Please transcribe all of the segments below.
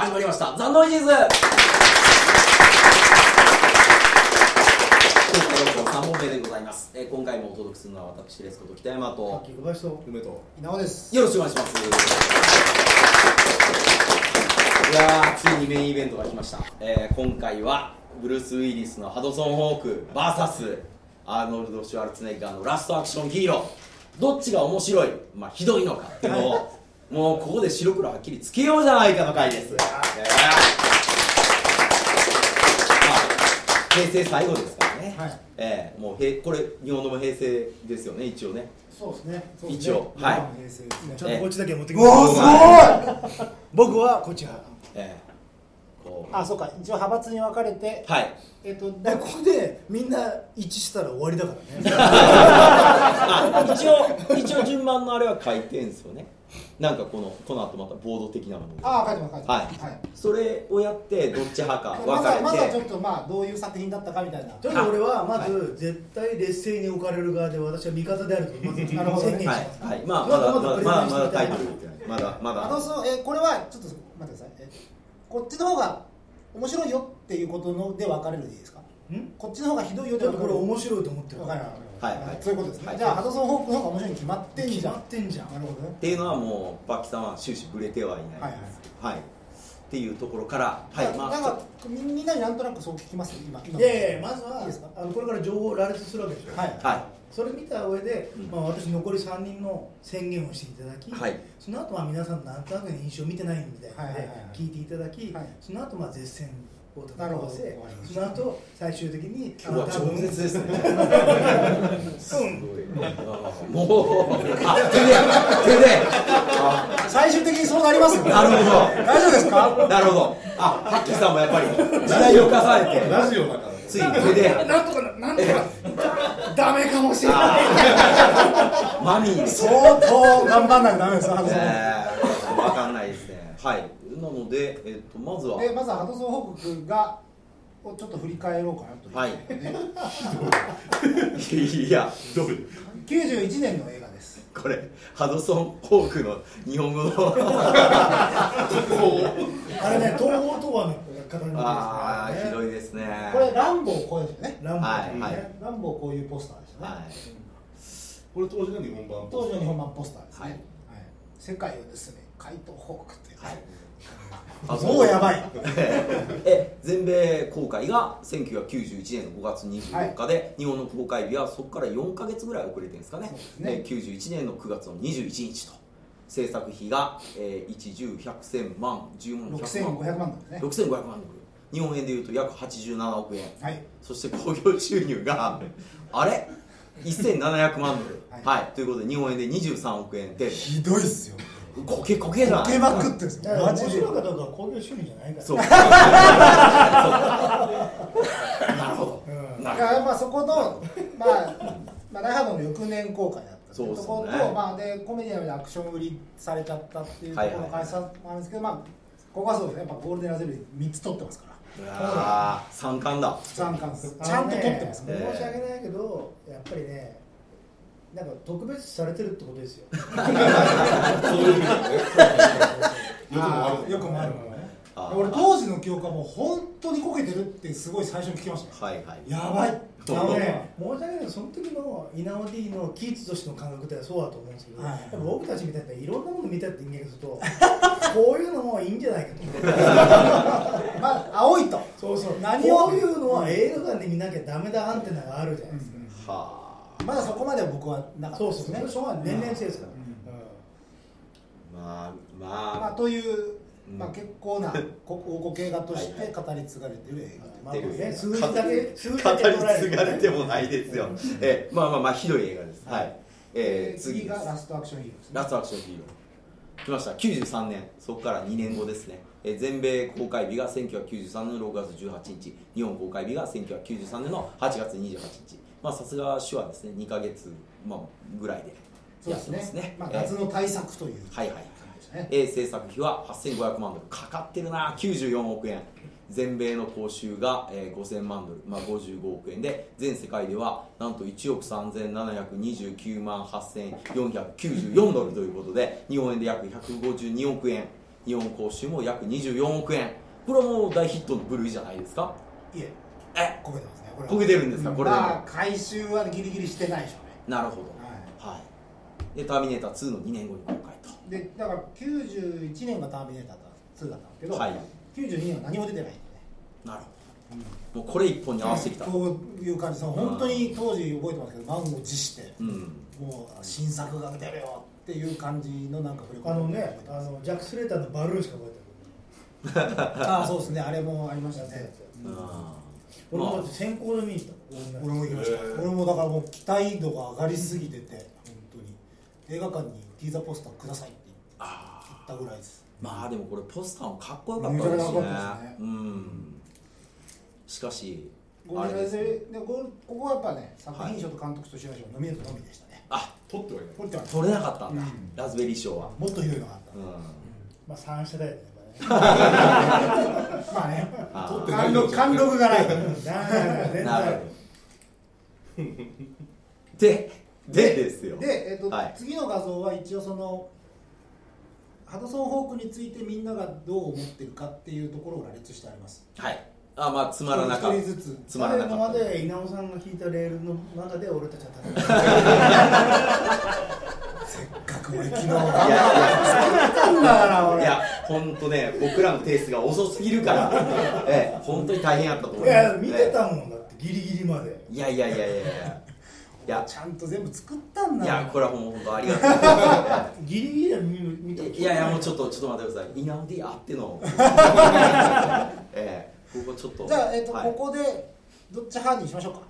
始まりました。ザ・ノイジーズ。今回は3本目でございます、えー今回もお届けするのは私ですこと北山と小林と梅と。稲尾です。よろしくお願いします。いやーついにメインイベントが来ました、えー今回はブルース・ウィリスのハドソン・ホーク VS アーノルド・シュワルツェネッガーのラストアクションヒーロー。どっちが面白い、まあ、ひどいのか。ってい。うのをもうここで白黒はっきりつけようじゃないかの回です、ねまあ、平成最後ですからね、はい。えーもうへこれ日本のも平成ですよね一応ね。そうですね。一応。はい。ね。ちゃんとこっちだけ持ってきうわすごい。僕はこっち派えーこう。あそうか。一応派閥に分かれて。はい。えっとここでみんな一致したら終わりだからね。あ 一応一応順番のあれは書いてんすよね。なんかこのこの後またボード的なものであ書いてます書いてます。はい。それをやってどっち派か分かれて。はまずはちょっとまあどういう作品だったかみたいな。とにかく俺はまず絶対劣勢に置かれる側で私は味方であるとまずなるほどね。宣言しはます。い、はい、まあまだまだまだまだまだタイトルまだまあのだそうえこれはちょっと待ってください。えこっちの方が面白いよっていうことので分かれるでいいですか？ん？こっちの方がひどいよでだって分かれるこれ面白いと思ってる分かるはいはい。そういうことですね、はい。じゃあハドソン・ホークの方が面白いに決まってんじゃん。決まってんじゃん。なるほどね。っていうのはもうバッキさんは終始ブレてはいないです。はい、っていうところからはいまあなんかみみんなになんとなくそう聞きます今今。いやいやまずはいいですか？あのこれから情報を羅列するわけでしょ？はい。はそれ見た上で、うん。まあ、私残り3人の宣言をしていただき、はい。その後は皆さんのなんとなくの印象を見てないみたいなので、はいはいはい聞いていただき、はい。その後まあ絶戦を戦なるほど。わせその後最終的に今日は超絶ですね。うんもうあ手で手で。あ。最終的にそうなりますよなるほど。大丈夫ですか？なるほど。あハッキーさんもやっぱり時代を重ねてラジオだから。ねついに手でなんとかななんとかダメかもしれない。マミー相当頑張んないとダメです。えー、分かんないですね。はいなので、えっとまずはでまずはハドソン・ホークがをちょっと振り返ろうかなという、はい。ね。いやどういう？91年の映画です。これハドソン・ホークの日本語の。あれね東方東亜の方にああひどいいですね。これランボーこうですよね。ランボーね、はいはいランボーこういうポスターですよね、はい。これ当時の日本版当時の日本版ポスターですね、はい。はい。世界をですね怪盗ホークっていう、はいもうやばい。え全米公開が1991年の5月24日で、日本の公開日はそこから4か月ぐらい遅れてるんですかね。すね。で91年の9月の21日と。制作費が、えー、1十100千万10万6500万。ドルね。6500万ドル。日本円でいうと約87億円。はい。そして興行収入があれ？1700万ドル。ははい。い、ということで日本円で23億円程度。ひどいっすよこけこけない受けまくってるんですだから面よマジで。白いかどうかは興行収入じゃないから。そう。なるほど。うんなるいやまあそこのまあ、まあ、ダイハードの翌年公開だったっていうところと、まあでコメディアンでアクション売りされちゃったっていうところの会社もあるんですけど、まあここはそうですね。やっぱゴールデンラズベリー3つ取ってますから。うわー。三冠だ。三冠です。ちゃんと取ってますね。申し訳ないけどやっぱりねなんか特別視されてるってことですよ。そういう意味だねよくもあるよくもね俺当時の記憶はもう本当にこけてるってすごい最初に聞きました。ねはいはい。やばい。あのね、申し訳ないけど、その時の稲尾 D のキーツとしての感覚ってそうだと思うんですけど、はい。僕たちみたいないろんなもの見たって人間がすると、こういうのもいいんじゃないかと。まあ青いと。そうそう。何を？こういうのは映画館で見なきゃダメだアンテナがあるじゃないですか。はまだそこまでは僕はなかったそうそう。ですね。それしょうがない年々性ですから。あまあまあ、まという、うん。まあ、結構なこ王国映画として語り継がれてる映画まあというね、数語字だけ、数字あ語りだけ捉え継がれてもないですよ。えまあまあまあひどい映画です。はい。えー、次がラストアクションヒーローですね。ラストアクションヒーロー。来ました。93年。そこから2年後ですね、えー全米公開日が1993年の6月18日。日本公開日が1993年の8月28日まあさすが手話ですね。2ヶ月、まあ、ぐらいでそうですね。やってますね。まあ、えー夏の対策というはいはい感じですね。えー制作費は8500万ドル。かかってるな。94億円。全米の報酬が、えー5000万ドル、まあ、55億円で。全世界ではなんと1億3729万8494ドルということで日本円で約152億円。イオン講習も約24億円。これはもう大ヒットの部類じゃないですか？いえ。え？焦げてます焦げてるんですか？これでも、まあ回収はギリギリしてないでしょうね。なるほど。ははい。でターミネーター2の2年後に公開と。いでだから91年がターミネーター2だったんですけど、はい。92年は何も出てないんでね。なるほど。もうこれ一本に合わせてきた。こういう感じその本当に当時覚えてますけど満を持して、うん。もう新作が出るよっていう感じのなんか振り込みあのねあのジャック・スレーターのバルーンしか覚えてない。ああそうですね。あれもありましたね。うん俺もだって先行で見に行った俺も行きました、俺もだからもう期待度が上がりすぎてて本当に。映画館にティーザーポスターくださいって言ったぐらいです。まあでもこれポスターもかっこよかったですしね。うん。しかしゴーででここはやっぱね作品賞と監督と主演賞ノミネートのみでしたね、あ取ってはいない。これっては取れなかったんだ、うん。ラズベリー賞は。もっとひどいのがあった、うん。まあ三社だよねまあね。取ってない。の貫禄貫禄がないででですよ。で、えっとはい。次の画像は一応そのハドソン・ホークについてみんながどう思ってるかっていうところを羅列してあります。はい。あまあつまらなかった。つ。つまらなか今まったで稲尾さんが聞いたレールの中で俺たちは戦う せっかく俺昨日頑いや張ったんだから。俺いや本当ね僕らのペースが遅すぎるから。ええ本当に大変やったと思いますいや見てたもんだってギリギリまで。いやいやいやいやいや。い やちゃんと全部作ったんだ。いやこれはもう本当ありがとう。ギリギリは見見たい。やいやもうちょっとちょっと待ってください。稲尾 D あっての？ええここちょっと。じゃあ、えっとはい。ここでどっち派にしましょうか。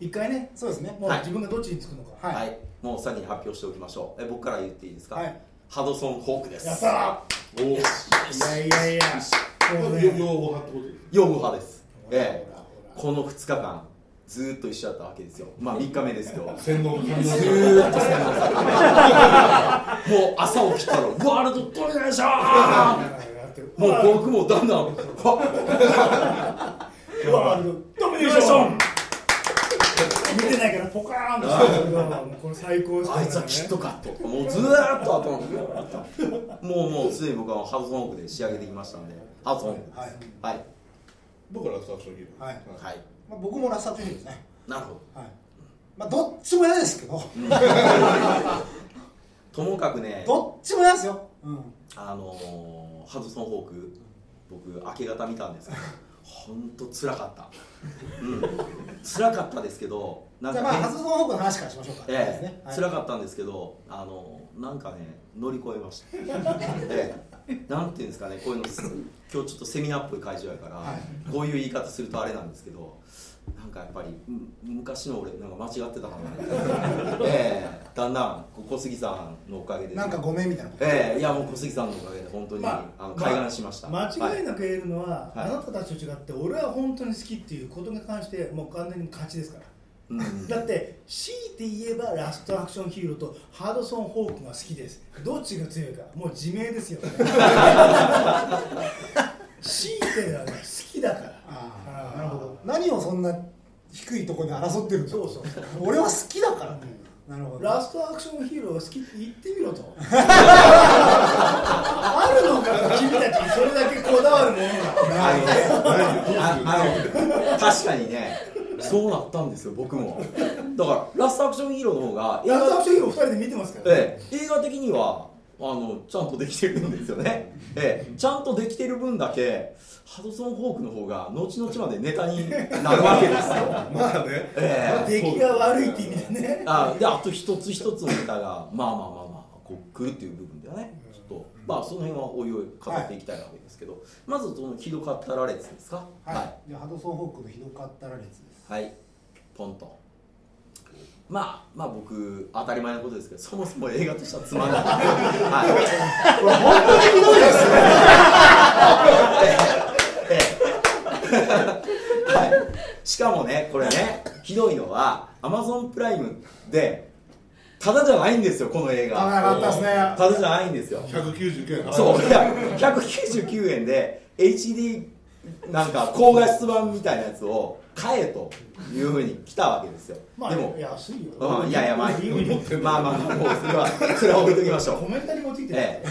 一回ね。そうですね。はい。もう自分がどっちにつくのか。はい。はい、もう先に発表しておきましょう。え僕から言っていいですか、はい。ハドソン・ホークです。やったおいやいやいや。もうね用語派ってことです用語派です。えこの2日間ずーっと一緒だったわけですよ。まあ3日目ですけど。洗脳洗脳ずーっと洗脳されてもう朝起きたらワールドトリでしょーもう僕もだんだんわワールドドミネーション見てないからポカーンとしてるけどもうこれ最高ですあいつはキットカットもうずーっと頭にもうもうすでに僕はハドソン・ホークで仕上げてきましたんで。ハドソン・ホークです。はい。はい。僕はラストアクションヒーローはい。はい。まあ、僕もラストアクションヒーローですね。なるほど。はい。まあどっちも嫌ですけど。ともかくね。どっちも嫌ですよ、うん、あのーハドソン・ホーク僕明け方見たんですけど本当辛かった。うん。辛かったですけどなんじゃあまあか変ハドソン・ホークの話からしましょうか、ええ。ですねはい。辛かったんですけどあのなんかね乗り越えました。ええ。なんていうんですかねこういうの今日ちょっとセミナーっぽい会場やから、はい。こういう言い方するとあれなんですけどなんかやっぱりうん昔の俺なんか間違ってたかな。ええ。だんだん小杉さんのおかげで。なんかごめんみたいなええ。いやもう小杉さんのおかげで本当に、まああの開眼しました、間違いなく言えるのは、はい。あなたたちと違って俺は本当に好きっていうことに関してもう完全に勝ちですからうん。だって強いて言えばラストアクションヒーローとハドソン・ホークが好きです。どっちが強いか。もう自明ですよ。強いてはね好きだから。ああなるほど。何をそんな低いところで争ってるんだ。そうそう俺は好きだから、なるほど。ラストアクションヒーローが好きって言ってみろと。あるのかと君たちにそれだけこだわるものが。あのねああの確かにねそうなったんですよ僕も。だからラストアクションヒーローの方が映ラストア画クションヒーロー2人で見てますから、ええ、映画的にはあのちゃんとできてるんですよね、ええ、ちゃんとできてる分だけハドソン・ホークの方が後々までネタになるわけですよ、まあね。ええ、出来が悪いって意味でね。あであと一つ一つのネタがまあまあまあまあこう来るっていう部分ではねまあその辺はおいおい語っていきたいわけですけど、まずそのひどかったら列ですか？はい、じゃあハドソン・ホークのひどかったら列ですはい、ポンと。まあ、まあ僕、当たり前のことですけど、そもそも映画としてはつまんない。はい。これ本当にひどいですね。ええええはい。しかもね、これね、ひどいのは、アマゾンプライムで、ただじゃないんですよ、この映あ画。なかったですねただじゃないんですよ。199円そう、いや、199円で HD なんか高画質版みたいなやつを買えというふうに来たわけですよ。まあでも、安いよ、うん、いやいや、まあ、まあまあまあ、もうそれは、それは置いときましょう。コメンタリーもついてる、え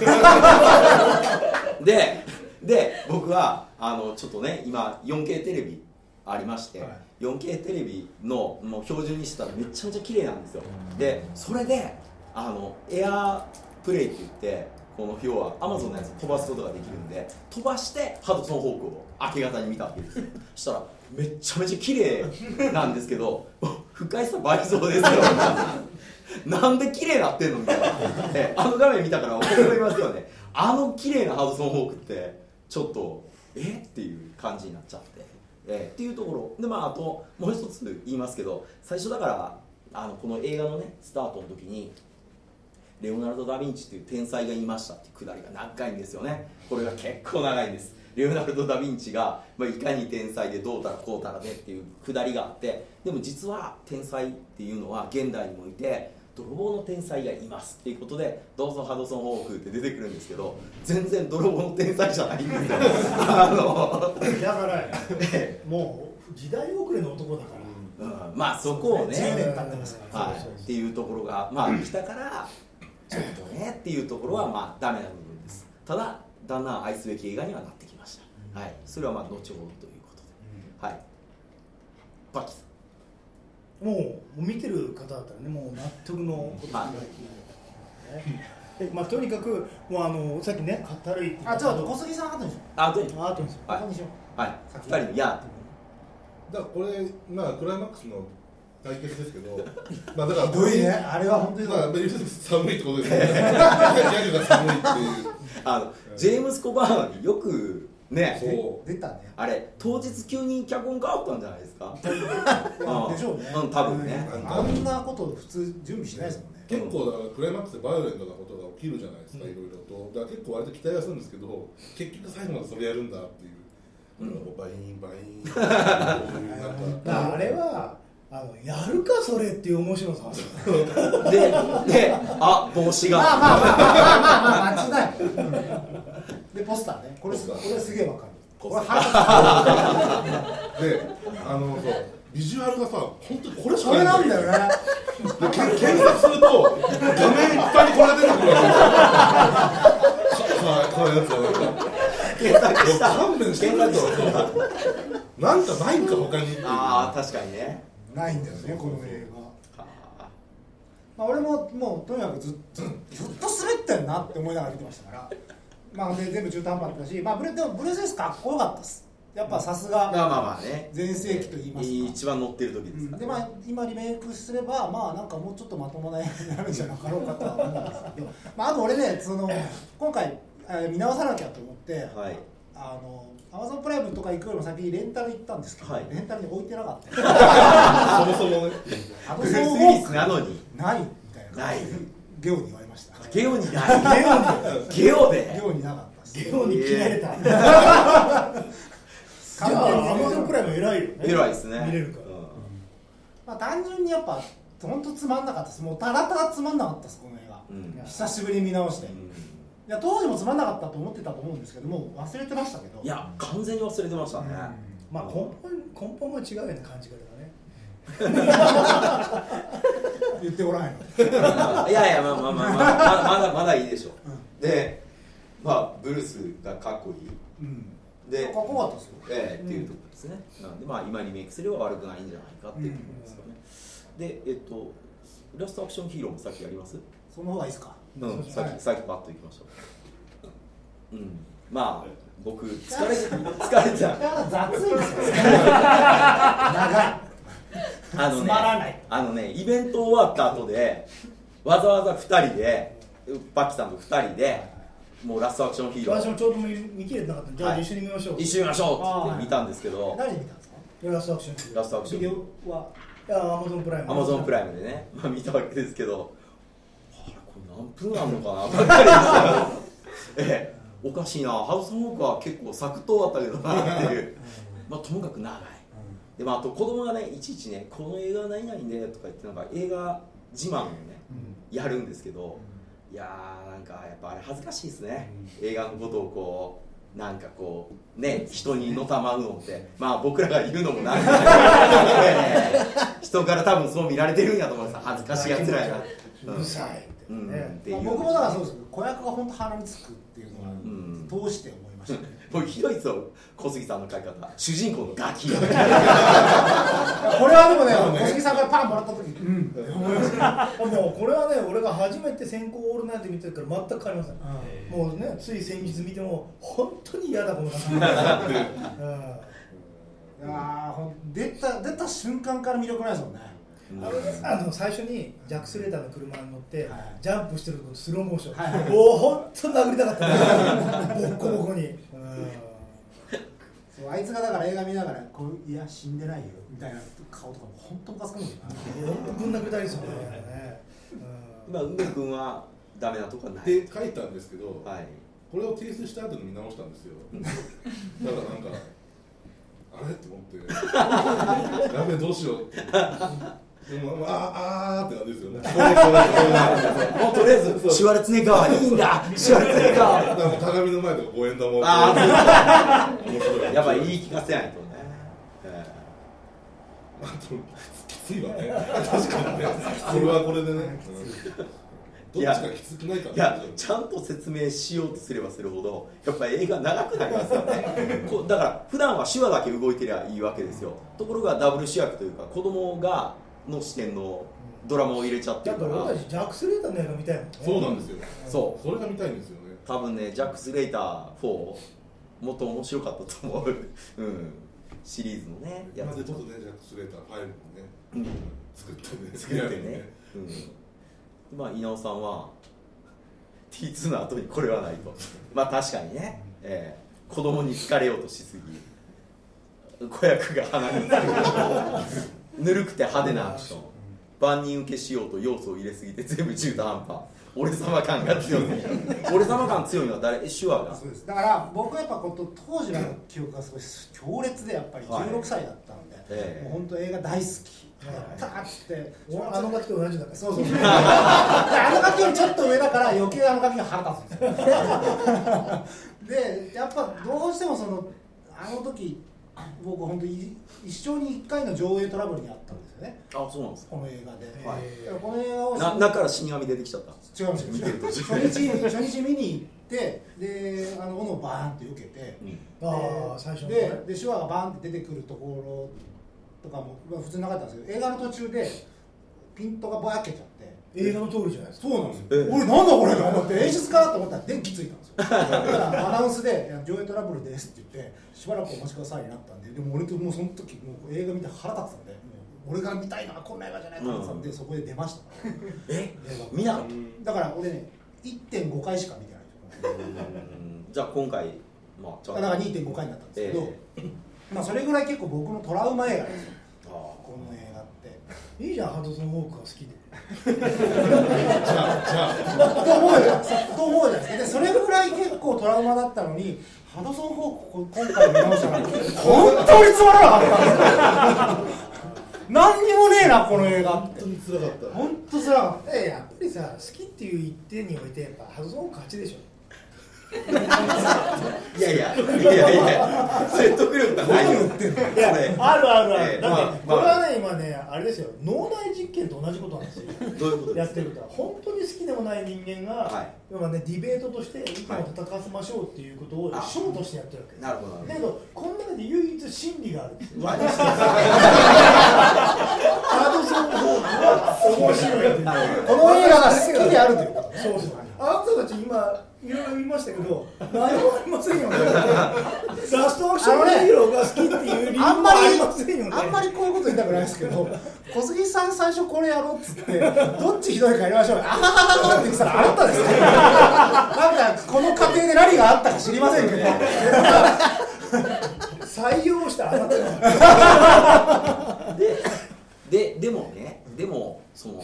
え、でで僕はあのちょっとね今 4K テレビありまして、はい 4K テレビのもう標準にしてたらめちゃめちゃ綺麗なんですよ、でそれであのエアプレイって言ってこの要は Amazon のやつ飛ばすことができるんで飛ばしてハドソンホークを明け方に見たわけです。よ そしたらめっちゃめちゃ綺麗なんですけど 不快さ倍増ですよ。なんで綺麗なってんのみたいな、えあの画面見たから思いますよね。あの綺麗なハドソンホークってちょっとえ？っていう感じになっちゃって、えっていうところ。でまああともう一つ言いますけど最初だからあのこの映画のねスタートの時にレオナルド・ダ・ヴィンチっていう天才がいましたっていうくだりが長いんですよね。これが結構長いんです。レオナルド・ダ・ヴィンチが、まあ、いかに天才でどうたらこうたらでっていうくだりがあってでも実は天才っていうのは現代にもいて泥棒の天才がいますっていうことでどうぞハドソン・ホークって出てくるんですけど全然泥棒の天才じゃないんですよ。あの、だからもう時代遅れの男だから。うん。まあそこをね10年経ってますから。はい、っていうところが、まあ、来たから、ちょっとねっていうところは、まあ、ダメな部分です。ただ、だんだん愛すべき映画にはなってきました。はい、それはまあ、後ほどということで。はい。バキもう見てる方だったらねもう納得のことがはいえまあ、とにかくもうあのさっきね語るいって言ったあちょっと小杉さん後にしよん。あ、で、あとですよはい。後にしよはい、二人の、いや、だからこれまあクライマックスの対決ですけど まあだからうひどいね。あれは本当に。まあ寒いってことですよね。ギャグが寒いっていう。あの、ジェームス・コバーンによく、ね、そ出たね。あれ、当日急に脚本変わったんじゃないですか？でしょうね。うん多分ね。うん。あんなこと普通準備しないですもんね。結構だからクライマックスでバイオレントなことが起きるじゃないですか、いろいろと。だから結構割と期待はするんですけど結局最後までそれやるんだっていう、バインバイン。だか。らあれはあのやるかそれっていう面白さで、で、あ、帽子が。まあまあまあまあまあまあ間違いうん でポスターね。これすこれすげえわかる。これ腹であのそう。ビジュアルがさ本当にこれしかなないんだよね。でけ検索すると画面いっぱいにこれが出てくるわけですよ。かかわいやつは検索した。勘弁してくれと。なんかないんか他にああ、確かにね。ないんだよねこの映画。あ。まあ、俺ももうとにかくずずずっと滑ってんなって思いながら見てましたから、まあ、で全部中途半端だったし、まあ、ブレでもブルース・ウィスかっこよかったです。やっぱさすがまあまあまあね。全盛期と言いますか。一番乗ってる時ですから、でまあ、今リメイクすればまあなんかもうちょっとまともな映画になるんじゃなかろうかとは思うんですけど、まあ、あと俺ねその今回えー見直さなきゃと思って、はい。あのアマゾンプライムとか行くよりも先にレンタル行ったんですけど、はい。レンタルに置いてなかった。そもそもね。あブルース・ウィリスなのに。ないみたいなない。ゲオに言われました。ゲオにない。ゲオで。ゲオになかったです。ゲオに切られた、じ完ゃあア全にマゾンプライム偉いよね。偉いですね。見れるから、まあ単純にやっぱ本当つまんなかったです。もうたらたらつまんなかったですこの映画、うん。久しぶりに見直して、いうん。や当時もつまんなかったと思ってたと思うんですけどもう忘れてましたけど。いや完全に忘れてましたね、まあ根本根本が違うよね感じ方がね 言ってごらんよ。いやいやまあまあまあまあまだまだまだいいでしょう、でまあブルースがかっこいい。うん。でかっこよかったですよ。ええっていうところですね、なんでまあ今リメイクすれば悪くないんじゃないかっていうところですよね、でえっとラストアクションヒーローもさっきやります？その方がいいですか？うん、さっはいき、さっきパッといきましょう。うん、まあ、僕、疲れて、疲れてた。だから雑いですよ。長いあのねあのね、イベント終わった後で、わざわざ二人で、バッキさんと二人で、もうラストアクションヒーロー、私もちょうど見見切れてなかったんでじゃあはい一緒に見ましょう、一緒に見ましょうって見たんですけど、何見たんですか？ラストアクションラストアクシビデョン、オはいやアマゾンプライムアマゾンプライムでね、まあ見たわけですけど、あれ、これ何分あんのかな、ばっかりですよ。ええ、おかしいな、ハウスホークは結構サクッと終わったけどなっていう、まあともかく長い。でまあ、あと子供がねいちいちね「この映画は何々で」とか言ってなんか映画自慢をね、やるんですけど、いやーなんかやっぱあれ恥ずかしいですね、映画のことをこうなんかこうね人にのたまうのってまあ僕らが言うのもなんか 人から多分そう見られてるんやと思います。恥ずかしいやつらやなうるさいって僕もだからそうですけど子役が本当鼻につくっていうのはうん。通して思いましたねもうひどいですよ小杉さんの書き方。主人公のガキ。これはでもね 小杉さんからパンもらった時。うん。って思いましたもうこれはね俺が初めて先行オールナイト見てるから全く変わりません、もうねつい先日見ても本当に嫌だこの感じ、うん。いやーほん出た出た瞬間から魅力ないですもんね。あのねあの最初にジャック・スレーターの車に乗って、はい。ジャンプしてるとこスローモーション、はいはい。もう本当殴りたかった。ねボッコボコに、うんそうあいつがだから映画見ながらこういや死んでないよみたいな顔とかも本当ムカつくもんな本当ぶん殴りたいですよね、うん。まあ梅君はダメなとこはない。で書いたんですけど、はい。これを提出した後に見直したんですよ。だからなんかあれ？と思って。やべえどうしようってあーあーって感じですよね。もうとりあえずシュワルツェネッガーいいんだ。シュワルツェネッガーだからもう鏡の前で五円玉をあ面白い。やっぱ言い聞かせないとね、えあときついわね。確かにね。これはこれでね、うんどっちがきつくないかえいやちゃんと説明しようとすればするほどやっぱり映画長くなりますよね。こうだから普段は手話だけ動いてりゃいいわけですよ。ところがダブル主役というか子供がの視点のドラマを入れちゃってだかるからら俺たちジャック・スレーターの映画見たいもんね。そうなんですよ。そう。それが見たいんですよね。多分ねジャック・スレイター4もっと面白かったと思う、うん、シリーズのねやつ。まずちょっとねジャック・スレーター5もね、うん。作ってね。作ってね、うん、まあ稲尾さんは T2 の後にこれはないと。まあ確かにね、えー、子供に疲れようとしすぎ。子役が鼻につくぬるくて派手なアクション。万人受けしようと要素を入れすぎて全部中途半端。俺様感が強い。俺様感強いのは誰？手話が。そうです。だから僕はやっぱこと当時の記憶がすごい強烈でやっぱりはい。16歳だったので、ええ。もう本当映画大好き。やったーっつって俺あのガキと同じだからそうそう。そ うであのガキよりちょっと上だから余計あのガキが腹立つんですよ。でやっぱどうしてもそのあの時僕本当に一生に1回の上映トラブルにあったんですよね。あそうなんですか。この映画で、はい。だからこの映画をな中から死神出てきちゃった。違うんですよ。初日初日見に行ってであの斧をバーンって受けて、うん。ああ最初のね。でで手話がバーンって出てくるところとかも、まあ、普通なかったんですけど映画の途中でピントがぼやけちゃって映画の通りじゃないですか。そうなんですよ、ええ。俺なんだこれと思って演出かなと思ったら電気ついたんですよ。だからアナウンスでいや「上映トラブルです」って言ってしばらくお待ちくださいになったんででも俺ともうその時もう映画見て腹立ってたんで俺が見たいのはこんな映画じゃない。と思ってたん。で、そこで出ました。からえ？映画。見なかっだから俺ね1.5回しか見てないじゃあ今回まあだから2.5回になったんですけど、え まあそれぐらい結構僕のトラウマ映画ですよ。あこの映画って。いいじゃんハドソン・ホークが好きでじゃあじゃあ。と思うじゃないですかと思うじゃないですか。でそれぐらい結構トラウマだったのにハドソン・ホーク今回見直したら本当につまらなかった。んですよ何にもねえなこの映画本当に辛かった。本当つらかっえやっぱりさ好きっていう一点においてやっぱハドソン・ホーク勝ちでしょいやいやいやいや説得力がないよ。いやあるあるある、ええだって、これはね今ねあれですよ。脳内実験と同じことなんですよ。どういうことやってることは。本当に好きでもない人間が、はい。要はねディベートとして意見を戦わせましょうっていうことをあショーとしてやってるわけなるほど。だけどこの中で唯一真理があるんですよほどハドソン・ホークは面白いこの映画が好きであるということ。そうそう。あなたたち今いろいろ言いましたけど何もありませんよね。ラストアクションヒーローが好きっていう理由もあんまりませんよね。あんまりこういうこと言いたくないですけど小杉さん最初これやろうっつってどっちひどいかやりましょう。よあはははって言ってたらあなたですね。なんかこの過程で何があったか知りませんけど。採用したあなたが。ででもねでもその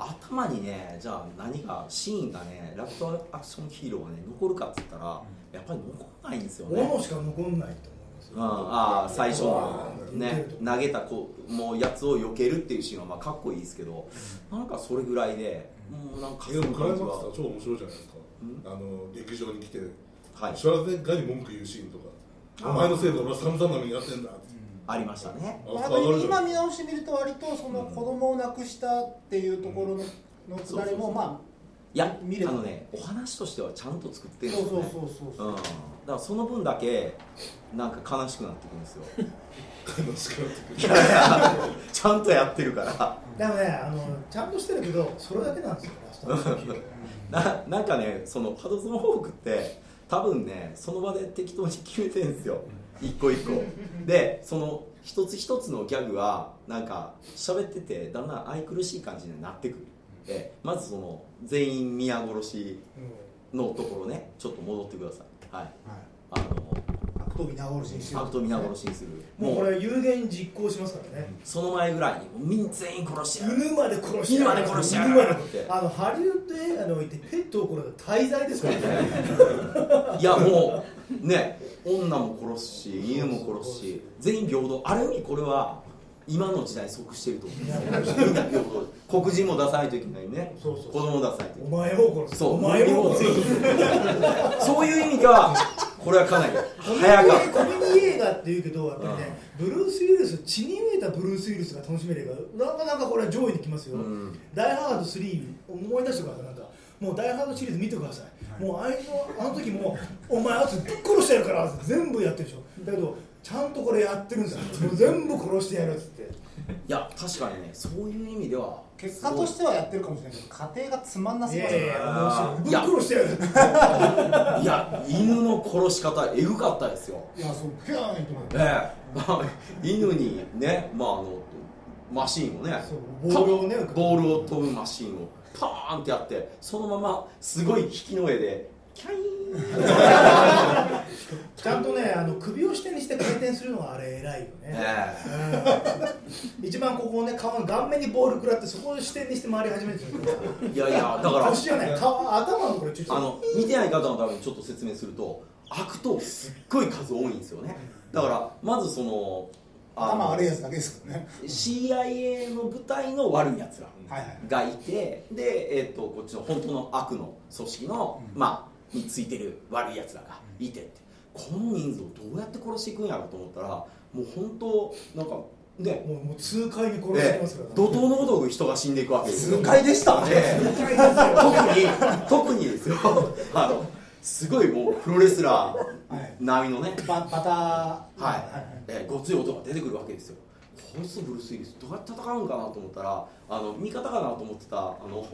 頭にねじゃあ何がシーンがねラストアクションヒーローがね残るかっつったらやっぱり残らないんですよね、斧しか残んないと思いますよ。うん、ああ最初のねうん投げたこうもうやつを避けるっていうシーンはまあかっこいいですけどなんかそれぐらいでもうなんかえでもクライマックスがは超面白いじゃないですか。うん？あの劇場に来てはい。シュワルツガーに文句言うシーンとか。お前のせいで俺は散々な目に遭ってんだ。ってありましたね。今見直してみると割とその子供を亡くしたっていうところののくだりもまあいや見あのねお話としてはちゃんと作ってるんですよね。そうそうそうそう。うん、だからその分だけなんか悲しくなってくるんですよ。楽しくなってくる。いやいやちゃんとやってるから。でもねあのちゃんとしてるけどそれだけなんですよ。ななんかねそのハドソンホークって多分ねその場で適当に決めてるんですよ一個一個。でその一つ一つのギャグはなんか喋っててだんだん愛くるしい感じになってくる。でまずその全員皆殺しのところねちょっと戻ってください。はい。はい。あの悪党皆殺しにして悪党皆殺しにする。もうこれ有言実行しますからね。その前ぐらいにみんな全員殺してやる。犬まで殺して犬まで殺してやる。犬までってあのハリウッド映画においてペットを殺す滞在ですからね。いやもうね女も殺すし犬も殺すし全員平等。ある意味これは今の時代に即してると思う。みんな平等。黒人も出さないといけないねそうそう。子供も出さないといおけない前も殺す。そうお前も殺す。そういう意味ではこれはかなり。早かっィコメディ映画っていうけどやっぱりね、ブルース・ウィルス血に飢えたブルース・ウィルスが楽しめる映画。なかなかこれは上位にきますよ、うん。ダイ・ハード3思い出してくださいなんかもうダイ・ハードシリーズ見てください、もうあいつのあの時もお前あいつぶっ殺してやるから全部やってるでしょ。だけどちゃんとこれやってるんですよ。もう全部殺してやるっつって。いや確かにねそういう意味では結果としてはやってるかもしれないけど家庭がつまんなすぎますよねいやいやあーぶっ殺してやる。いや犬の殺し方エグかったですよ。いやそうピューンと思ってええまあ犬にねまああのマシンをねボールをねボールを飛ぶマシンをパーンってやってそのまますごい引きの上でキャイーンちゃんとねあの首を支点にして回転するのがあれ偉いよね、え。うん。一番ここをね顔の顔面にボール食らってそこを支点にして回り始めてるえいやいやだから腰じゃない。顔頭のこれちょっとあの見てない方のためにちょっと説明すると悪党すっごい数多いんですよね。だからまずその頭悪いやつだけですけどね。CIA の部隊の悪いやつらがいてで、えっとこっちの本当の悪の組織の、うん。まあについてる悪いやつらがいてってこの人数をどうやって殺していくんやろうと思ったらもう本当なんかね。もうもう痛快に殺してでますから。怒涛のごとく人が死んでいくわけですよ。痛快でしたで痛快ですよ特に特にですよ。あのすごいもうプロレスラはい。ー並みのね、ババター。はい。はいえーごつい音が出てくるわけですよ。こいつとブルース・ウィリスどうやって戦うんかなと思ったらあの味方かなと思ってたあの、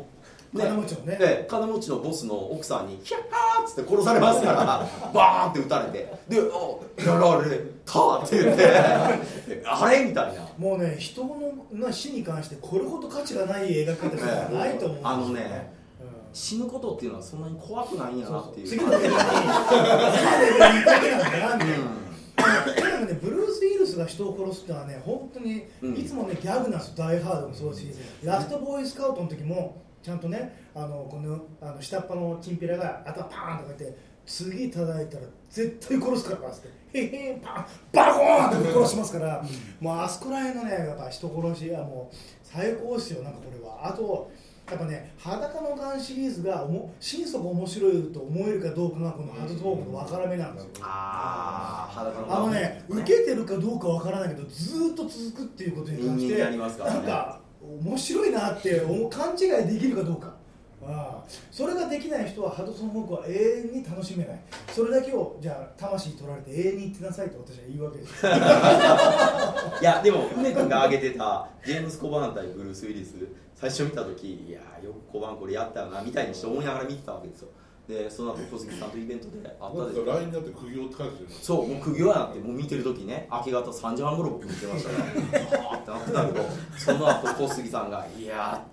金持ちのね。で金持ちのボスの奥さんに「ヒャッハー!」っつって殺されますから バーンって撃たれて。で「あやられた!」って言って「あれ?」みたいな。もうね人のな死に関してこれほど価値がない描き方じゃないと思うんですよ。あのねうん。死ぬことっていうのはそんなに怖くないんやなっていう。次のレベルに次のレベルに行くだけなんだなみたいなうん。とにかくね、ブルース・ウィルスが人を殺すってのはね、本当にうん。いつもね、ギャグなんですよ、ダイ・ハードもそうだし、ラストボーイスカウトの時も、ちゃんとね、あのこのあの下っ端のチンピラが頭パーンとか言って、次叩いたら絶対殺すからっつって、へへん、パン、バコーンって殺しますから、もうあそこら辺のね、やっぱ人殺しはもう最高ですよ、なんかこれは。あとやっぱね、裸のガンシリーズがおも心底面白いと思えるかどうかがこのハードトークの分から目なんですよ。ああ裸の。あのね、受けてるかどうかわからないけど、ずーっと続くっていうことに関して、人間やりますからね。なんか面白いなって勘違いできるかどうか。ああ。それができない人はハドソン・ホークは永遠に楽しめない。それだけをじゃあ魂取られて永遠に言ってなさいと私は言うわけです。いやでも梅君が挙げてたジェームス・コバン対ブルース・ウィリス最初見た時いやよくコバンこれやったよなみたいにして思いながら見てたわけですよ。でその後小杉さんとイベントで会ったでしょ。LINE だって苦行ってそうもう苦行やなってもう見てる時ね明け方3時半頃僕見てましたからはあってなってたけどその後小杉さんが「いや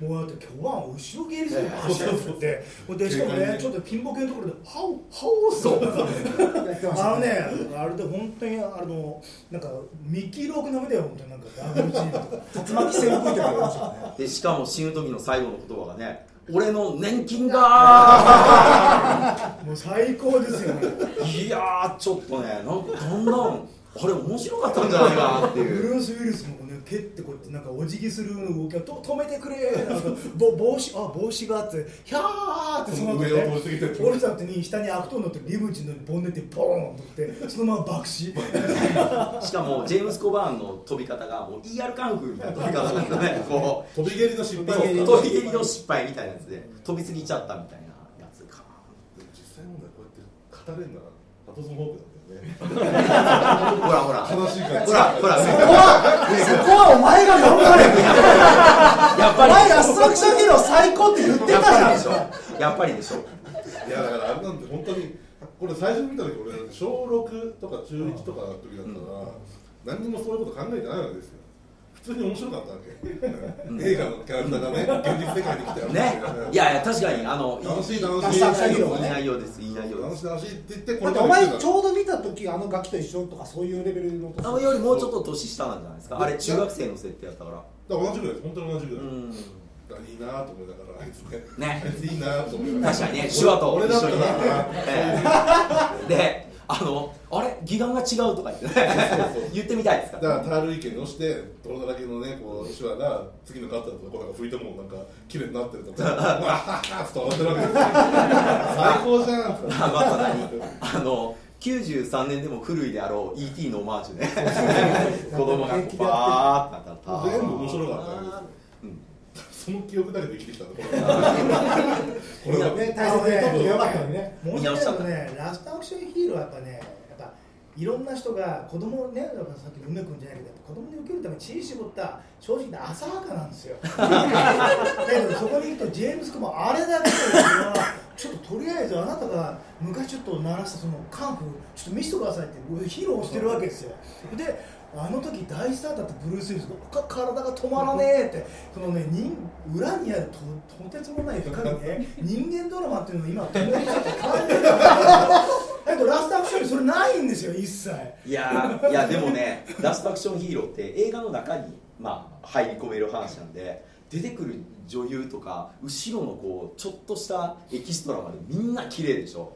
もうだって今日は後ろ蹴りする走ってほんでしかもねちょっとピンボケのところで「ハオハオ」そうやってましたあのね、あれで本当にあのなんかミッキーローク並みだよ本当になんかダブルチームとか。竜巻旋風って書いてましたね。でしかも死ぬ時の最後の言葉がね「俺の年金が! 」もう最高ですよね。いやーちょっとねなんかだんだんあれ面白かったんじゃないかなってブいうルース・ウィルスもね蹴ってこうやってなんかお辞儀する動きをと止めてくれなんかぼ帽子あ帽子があってヒャーってその後上を通り過ぎて。降りた後に下に悪党乗ってリムジンのボンネットにポーンとってそのまま爆死しかもジェームス・コバーンの飛び方がもう ER カンフーみたいな飛び方なんだねこう飛び蹴りの失敗。飛び蹴りの失敗みたいなやつで飛びすぎちゃったみたいなやつか実際問題こうやって語れるならハトソンホークだほらほら。悲しい感じほらほらそこはそこはお前が頑張れやっぱりお前ラストアクションヒーロー最高って言ってやっぱりたじでしょやっぱりでしょ。いやだからあれなんて本当にこれ最初に見た時俺小6とか中1とかの時だったら、何にもそういうこと考えてないわけですよ普通に面白かったわけ、映画のキャラクターがね現実世界に来たよ。ね。いやいや確かにあの楽しい楽ラしい。いい内容ですいい内容です。楽しい楽しいって言ってこだってお前ちょうど見た時あのガキと一緒とかそういうレベルのあのよりもうちょっと年下なんじゃないですか？あれ中学生の設定やったから。だから同じぐらいです本当に同じぐらい、うん。いいなと思いながらあいつね。ね。あいついいなと思いながら。確かにね手話と一緒にね。であのあれ？義眼が違うとか言ってね。言ってみたいですか？だからタール意見に押して泥だらけのねこう手話が次のカットだとこうなんか拭いてもなんか綺麗になってるとか。わははって笑ってるわけですよ。最高じゃん。あまた何あの93年でも古いであろう ET のオマージュね。子供がこうバーってなったら全部面白かったその記憶だけで生きてきたんだ これこれがね。大切に取った。ねもう一点のねラストアクションヒーローはやっぱねやっぱいろんな人が子供をねだからさっきの梅君じゃないけど子供に受けるために知恵絞った正直な浅はかなんですよ。だけどそこに行くとジェームス君もあれだけではちょっととりあえずあなたが昔ちょっと鳴らしたそのカンフーちょっと見せてくださいって披露してるわけですよ。であの時大スターだったブルース・ウィリスが体が止まらねえって。そのね人裏にあるととてつもない深いね。人間ドラマっていうのを今友達と感じるだけどラストアクションにそれないんですよ一切。いやいやでもねラストアクションヒーローって映画の中に、まあ、入り込める話なんで出てくる女優とか後ろのこうちょっとしたエキストラまでみんな綺麗でしょ。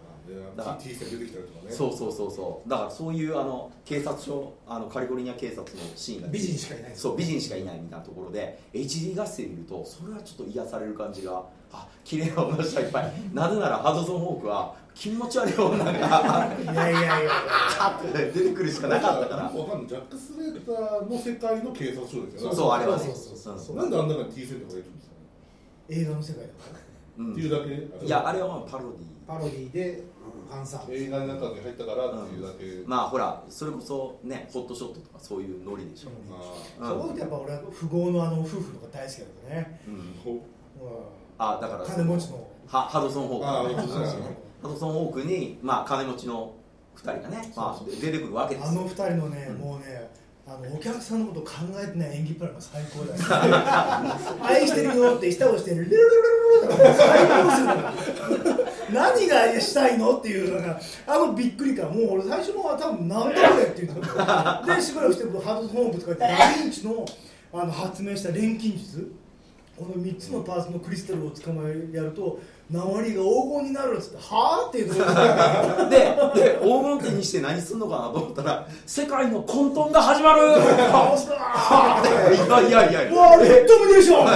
だから T 線出てきたりとかね。そうそうそうそう。だからそういうあの警察署あのカリフォルニア警察のシーンが美人しかいない。そう美人しかいないみたいなところで HD 合戦見るとそれはちょっと癒される感じがあ綺麗な女の人がいっぱい。なぜならハドソン・ホークは気持ち悪い女がいやいやいや。カッて出てくるしかなかったから。わかんない。ジャック・スレーターの世界の警察署ですよね。そうあれはね。そうそうそうそう。なんであん中に T 線とかいるんですか映画の世界だからうん。っていうだけいやあれはまあパロディパロディでファンサービス映画の中に入ったからっていうだけ、まあほらそれこそねホットショットとかそういうノリでしょ、まそこでやっぱ俺は富豪のあの夫婦とか大好きだけどねうん、ああだから金持ちのはハドソン・ホーク、ね、ハドソン・ホークに、まあ、金持ちの2人がね、まあ、出てくるわけですあの二人のね、もうねあのお客さんのこと考えてない演技プランが最高だよ愛してるよって舌をしてルルルルルルルって最高するのしたいのっていうのがあのびっくり感もう俺最初のは多分なんだこれって言ってたでしばらくしてハードホームとか言ってダ・ヴィンチのあの発明した錬金術この3つのパーツのクリスタルを捕まえやると鉛が黄金になるっつってはあっていうところででで黄金手にして何すんのかなと思ったら世界の混沌が始まる。倒すなー いやいやいやうわあれドミネーション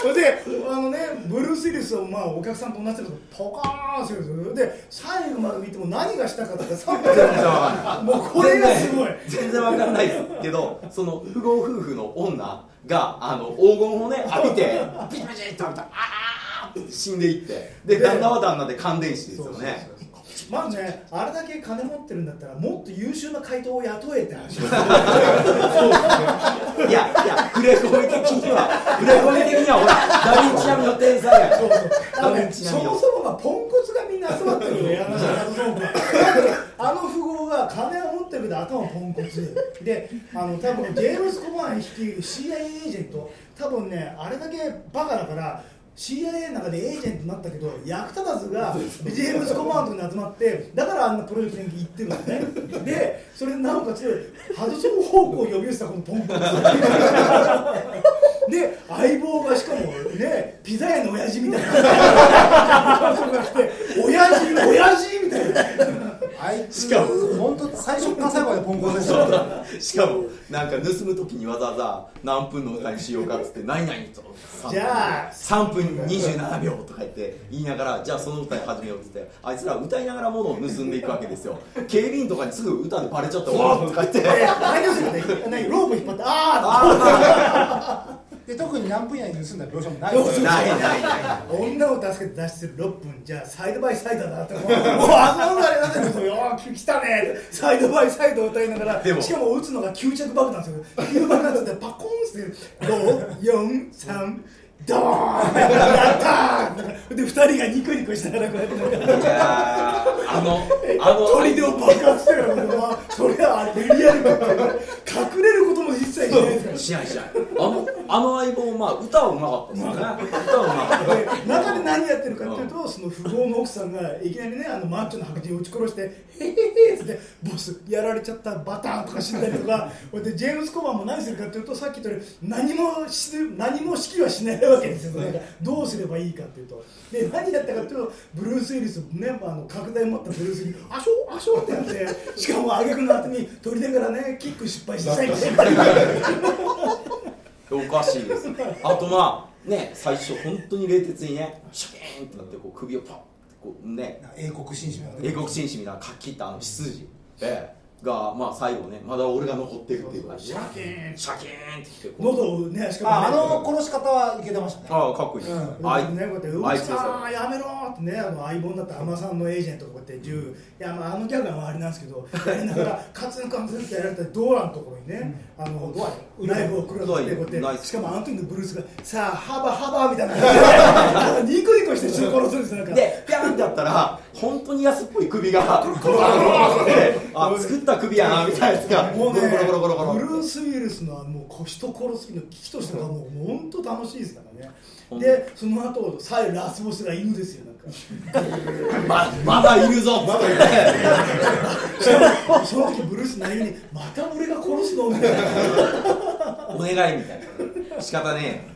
それであのねブルース・をまあお客さんと同じだけどポカーンするんですよ。で最後まで見ても何がしたかとかさ全然わかんないもうこれがすごい。全然わかんないですけどその富豪夫婦の女があの黄金をね浴びてピチピチって浴びたらあーって死んでいって。で旦那は旦那で感電死ですよねまずねあれだけ金持ってるんだったらもっと優秀な怪盗を雇えって話 いやいや触れ込み的には触れ込み的にはほらダヴィンチ並みの天才や。そうそう。そもそもがポンコツがみんな集まってるのよ、あのあの富豪が金を持ってるけど頭ポンコツ。であの多分ジェームス・コバーン率いる CIA エージェント多分ねあれだけバカだから CIA の中でエージェントになったけど役立たずがジェームス・コバーンのとこに集まってだからあんなプロジェクトに行ってるのね。でそれでなおかつハドソン・ホークを呼び寄せたこのポンコ。ツで相棒がしかもねピザ屋の親父みたいな。人が来て親父親父みたいな。あいしかも 本当最初から最後までポンコツでした。ねしかもなんか盗む時にわざわざ何分の歌にしようかっつって何々とじゃあ3分27秒とか言って言いながらじゃあその歌に始めようっつってあいつら歌いながら物を盗んでいくわけですよ。警備員とかにすぐ歌でバレちゃってわーとか言って。え何をするかね何？ロープ引っ張ってああで特に何分以内に盗んだ描写もない。そうそうない。ないない女を助けて脱出する6分じゃあサイドバイサイドだってもうもうあんなのあれだってよ。ー来たね。サイドバイサイドを歌いながら。でも。しかも撃つのが吸着爆弾ですよ。吸爆弾ってパコーンって。543ドーン やったーで2人がニコニコしながらこうやって。あの あの鳥でも爆発してるからまあそれはベリアルか隠れることも一切しないですか？らしないしない。あのあの相棒まあ歌はうまかったですよね 歌はうまかったで中で何やってるかっていうと、その富豪の奥さんがいきなりねあのマッチョの白人を撃ち殺して「へへへ」っつって「ボスやられちゃったバターン」とか死んだりとかでジェームス・コバンも何するかっていうとさっき言ったように何もし何も指揮はしないわけですよ、どうすればいいかっていうと。で何やったかっていうとブルース・ウィリスねあの拡大持ったブルースに「あしょあしょ」ってやってしかも挙句の後に取りながらねキック失敗して最後。おかしいです。あとまあね最初本当に冷徹にねシャキーンってなってこう首をパッてこうね。英国紳士みたいな。英国紳士みたいなかっきったあの執事、ええがまあ最後ねまだ俺が残ってるっていう。かシャキーンシャキーンって言って喉をねしかもね。ああの殺し方はいけてましたね。ああかっこいい、うん。あい。ね、こうやって「うあいつですよ。さやめろ!」ってねあの相棒になった海女さんのエージェントって銃、いやまああのギャグはあれなんですけどやりながら カツンカツンってやられたドアのところにね、あのナイフをくるってこうやってしかもあの時のブルースが「さあハバハバ」みたいな。ニコニコして人を殺すんですよなんか。でピャンってやったら本当に安っぽい首があ作った首やなみたいなやつがもうねブルース・ウィルスのもう腰と殺す時の危機としてはもう本当楽しいですからねでその後最後ラスボスが犬ですよなんか。ままだいるぞ。まだいる。その時ブルース何にまた俺が殺すの？みたいな。お願いみたいな。仕方ね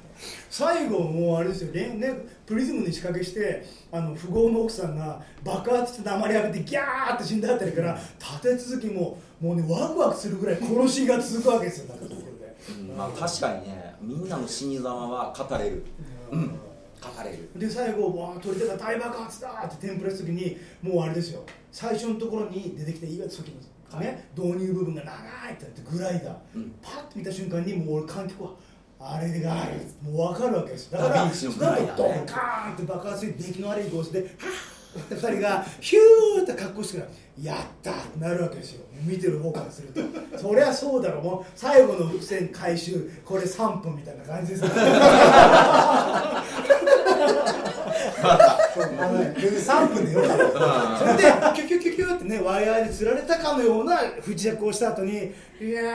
最後もうあれですよ。ねねプリズムに仕掛けしてあの富豪の奥さんが爆発して鉛上げてギャーって死んだあたりから立て続きももうねワクワクするぐらい殺しが続くわけですよなんかそこで。えよ、うんまあ確かにねみんなの死に様は語れる。うん語れる。で最後わあ鳥手が大爆発だってテンプレする時にもうあれですよ。最初のところに出てきたいわゆるさっきの、ね、導入部分が長いってなってグライダー、うん。パッと見た瞬間にもう俺観客はあれがあるもう分かるわけです。だからその後ドンカー。ンって爆発して出来の悪いゴースではっって2人がヒューって格好してからやったってなるわけですよ。見てる方からすると。そりゃそうだろ。もう最後の伏線回収これ3分みたいな感じです。あのね全然3分でよかったそれでキュキュキュキュってねワイヤーで釣られたかのような不時着をした後に「いやー」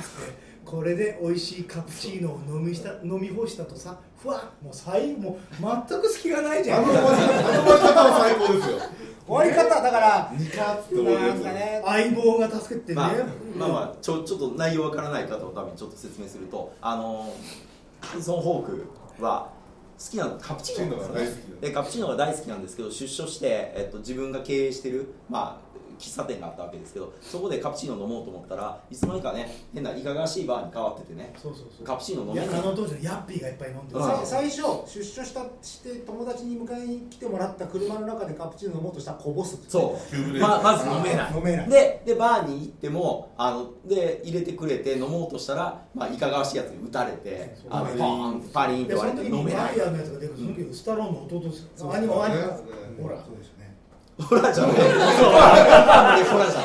って。これで美味しいカプチーノを飲みした飲み干したとさふわっもう最後もう全く隙がないじゃん。あの終わり方あの終わり方は最高ですよ終わり方だからニカッてなんかね。相棒が助けてね、まあ、まあまあちょちょっと内容わからない方のためにちょっと説明するとあのハリソン・ホークは好きなのカプチーノなんですよね。でカプチーノが大好きなんですけど出所して、えっと、自分が経営してる、まあ、喫茶店があったわけですけどそこでカプチーノ飲もうと思ったらいつの間にかね変ないかがわしいバーに変わっててねそうそうそう。カプチーノ飲めない。あの当時のヤッピーがいっぱい飲んでるうん。さ最初出所したして友達に迎えに来てもらった車の中でカプチーノ飲もうとしたらこぼすって。そう。ままず飲めない。飲めない。ででバーに行ってもあので入れてくれて飲もうとしたら、まあ、いかがわしいやつに打たれてあのパーンパリンって割れて飲めない。イヤーのやつが出てくる。その時スタローンの弟ですよ。そう。兄も兄もね。ほら。そうですよねほらじゃねそうほらじゃ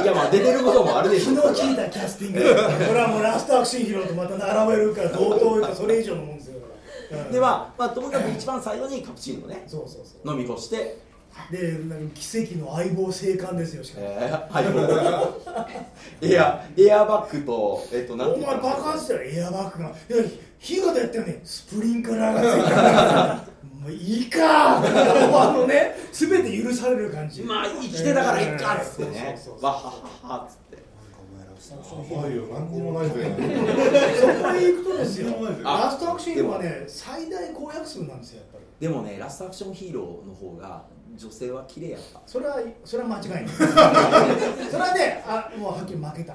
んいやまあ出てることもあるでしょ昨日聞いたキャスティングこれはもうラストアクションヒーロとまた並べるから同等かそれ以上のもんですよ。でまあ、まあ、ともかく一番最後にカプチーノねそうそうそう飲み干して、でなんか奇跡の相棒生還ですよ。しかも、エアエアバッグとえっとなんおていうか前爆発したよ。エアバッグがいや火が出たよ。ねスプリンクラーがついてるもういいか。あのね全て許される感じ。まあ生きてたからいっか。っつってね。わはははっつって。やばいよ。何にもないぜ。そこへ行くとですよラストアクションヒーローはね最大公約数なんですよやっぱり。でもねラストアクションヒーローの方が女性は綺麗やったそれはそれは間違いない。それはねあもうはっきり負けた。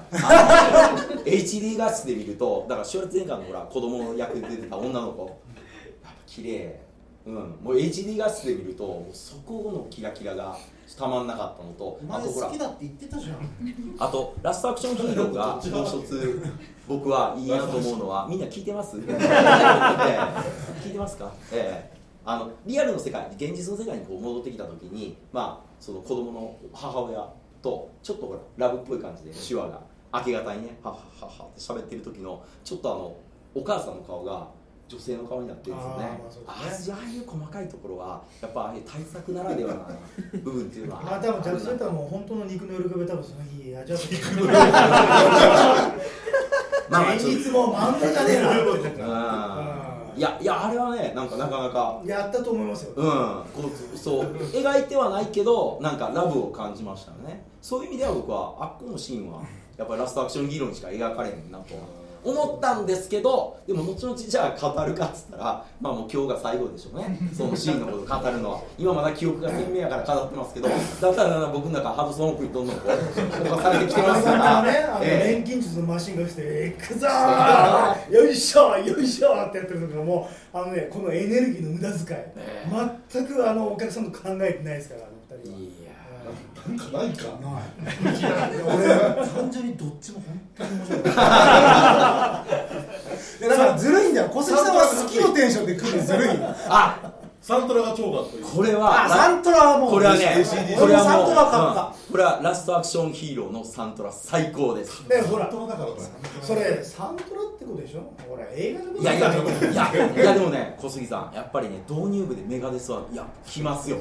HD 画質で見るとだからシュワルツェネッガーのほら子供の役で出てた女の子。やっぱ綺麗うん。もう HD 画質で見るともうそこのキラキラがたまんなかったのとあとほら好きだって言ってたじゃん。あとラストアクションヒーローがもう。一つ僕はいいなと思うのはみんな聞いてます、ええ。聞いてますか、ええ。あのリアルの世界現実の世界にこう戻ってきた時にまあその子供の母親とちょっとほらラブっぽい感じで手話が明け方にねはっはっはっはって喋ってる時のちょっとあのお母さんの顔が女性の顔になってるんですよね。ああね。ああいう細かいところはやっぱああいう対策ならではな部分っていうのはまあ多分ジャック・センターも本当の肉の喜びを多分その日味わってまあまあ現実も漫画じゃねえなうん。いやいやあれはねなんかなかなか。やったと思いますよ、うん。こうそう。描いてはないけどなんかラブを感じましたね。そういう意味では僕はあっこのシーンはやっぱりラストアクション議論しか描かれへんなと思ったんですけどでも後々じゃあ語るかっつったらまあもう今日が最後でしょうね。そのシーンのことを語るのは。今まだ記憶が鮮明やから語ってますけどだったら僕の中ハドソンオークにどんどんこう動かされてきてますかあらのね、あのええ。錬金術のマシンが来て「行くぞーよいしょよいしょ!」ってやってる時がもうあのねこのエネルギーの無駄遣い、え。全くあのお客さんと考えてないですからあの二人は。いやなんかないか？ない。いや俺単純にどっちも本当に面白い。だからずるいんだよ。小杉さんは好きのテンションで来る。のずるいよあサントラが超かっこいい。これはあサントラはもうこれはねこれはもうサントラ買った。うんこれはラストアクションヒーローのサントラ最高です。でほら。サントラだかそれサントラってことでしょ？ほら映画のこといやいやいやでもね。小杉さんやっぱりね導入部でメガデスはいや来ますよ。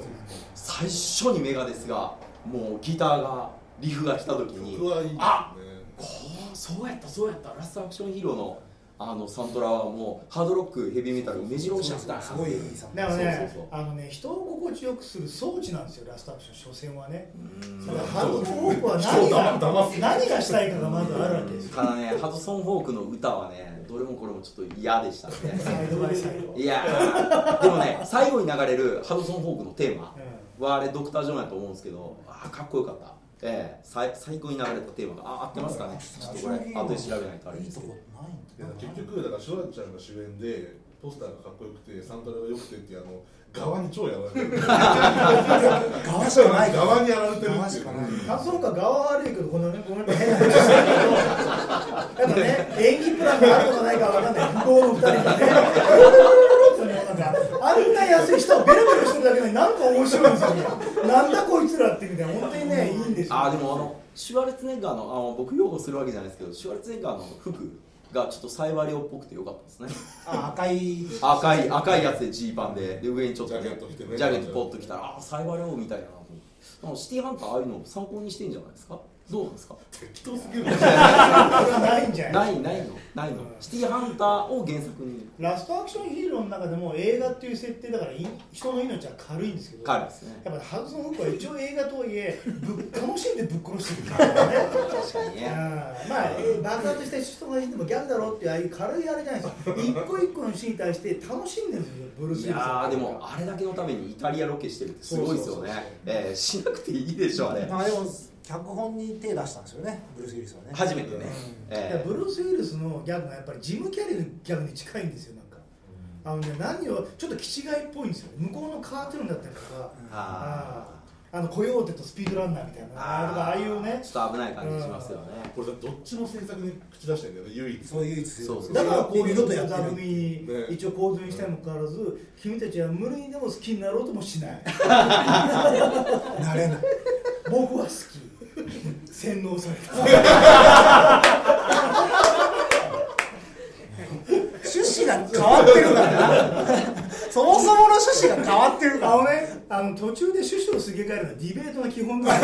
最初にメガデスがもうギターがリフが来た時にいいね。あこうそうやったそうやった。ラストアクションヒーローのあのサントラはもうハードロックヘビーメタル目白押しだったすごいいいさでもねそうそうそう。あのね人を心地よくする装置なんですよラストアクション所詮はね。うん。だからハードソンホークは何が何がしたいかがまずあるわけですよ。ただねハドソン・フォークの歌はねどれもこれもちょっと嫌でしたね。サイドバイサイドいやー。でもね最後に流れるハドソン・フォークのテーマ。うはあれドクター・ジョンやと思うんですけどあーかっこよかった。ええ最最高に流れたテーマがあ合ってますかね？ちょっとこれ後で調べないとあれいいとですけど。こないんいや結局だからシュワちゃんが主演でポスターがかっこよくてサントラが良くてってあの側に超やられてる。側しかない。側にやられてるっていう。側しかない。あそうか側悪いけどこのね。ごめんね。変な話。やっぱね演技プランがあるのかないかわかんない。不幸の二人がねあんな安い人をベロベロしてるだけでなんか面白いんですよなんだこいつらってみたいな本当にねいいんですよ。あーでもあのシュワルツェネッガーのあの僕擁護するわけじゃないですけどシュワルツェネッガーの服がちょっとサイバリオっぽくてよかったですね。あ赤い赤い赤いやつでジーパンで。で上にちょっと、ね、ジャケット着てねジャケットポッと着たらあーサイバリオみたいだなシティハンターああいうの参考にしてんじゃないですかどうなんですか？適当すぎる。ないんじゃない？ないないの？ないの？シティハンターを原作に。ラストアクションヒーローの中でも映画っていう設定だからい人の命は軽いんですけど彼ですね。やっぱハドソン・フックは一応映画とはいえぶ 楽しんでぶっ殺してるからね。確かにね。うん。まあ、えー爆発した人がいてもギャグだろうっていうああいう軽いあれじゃないですよ一個一個のシーンに対して楽しんでるんですよブルース・リス。はやーでもあれだけのためにイタリアロケしてるってすごいですよそうそうそうそう。ねえーしなくていいでしょあれ。まあでも脚本に手出したんですよねブルース・ウィリスはね。初めてね。えブルース・ウィリスのギャグがやっぱりジム・キャリーのギャグに近いんですよなんか。あのね何をちょっと気違いっぽいんですよ向こうのカートゥーンだったりとか。あああのコヨーテとスピードランナーみたいな。あああいうね。ちょっと危ない感じしますよね。これさどっちの制作に口出してんだよね唯一。そういう唯一そうそう。だからこう二度とやってる一応構図にしたにもかかわらず君たちは無理にでも好きになろうともしない。なれない。僕は好き洗脳された。趣旨が変わってるからな。そもそもの趣旨が変わってるから。あのねあの途中で趣旨をすげ替えるのはディベートの基本だ。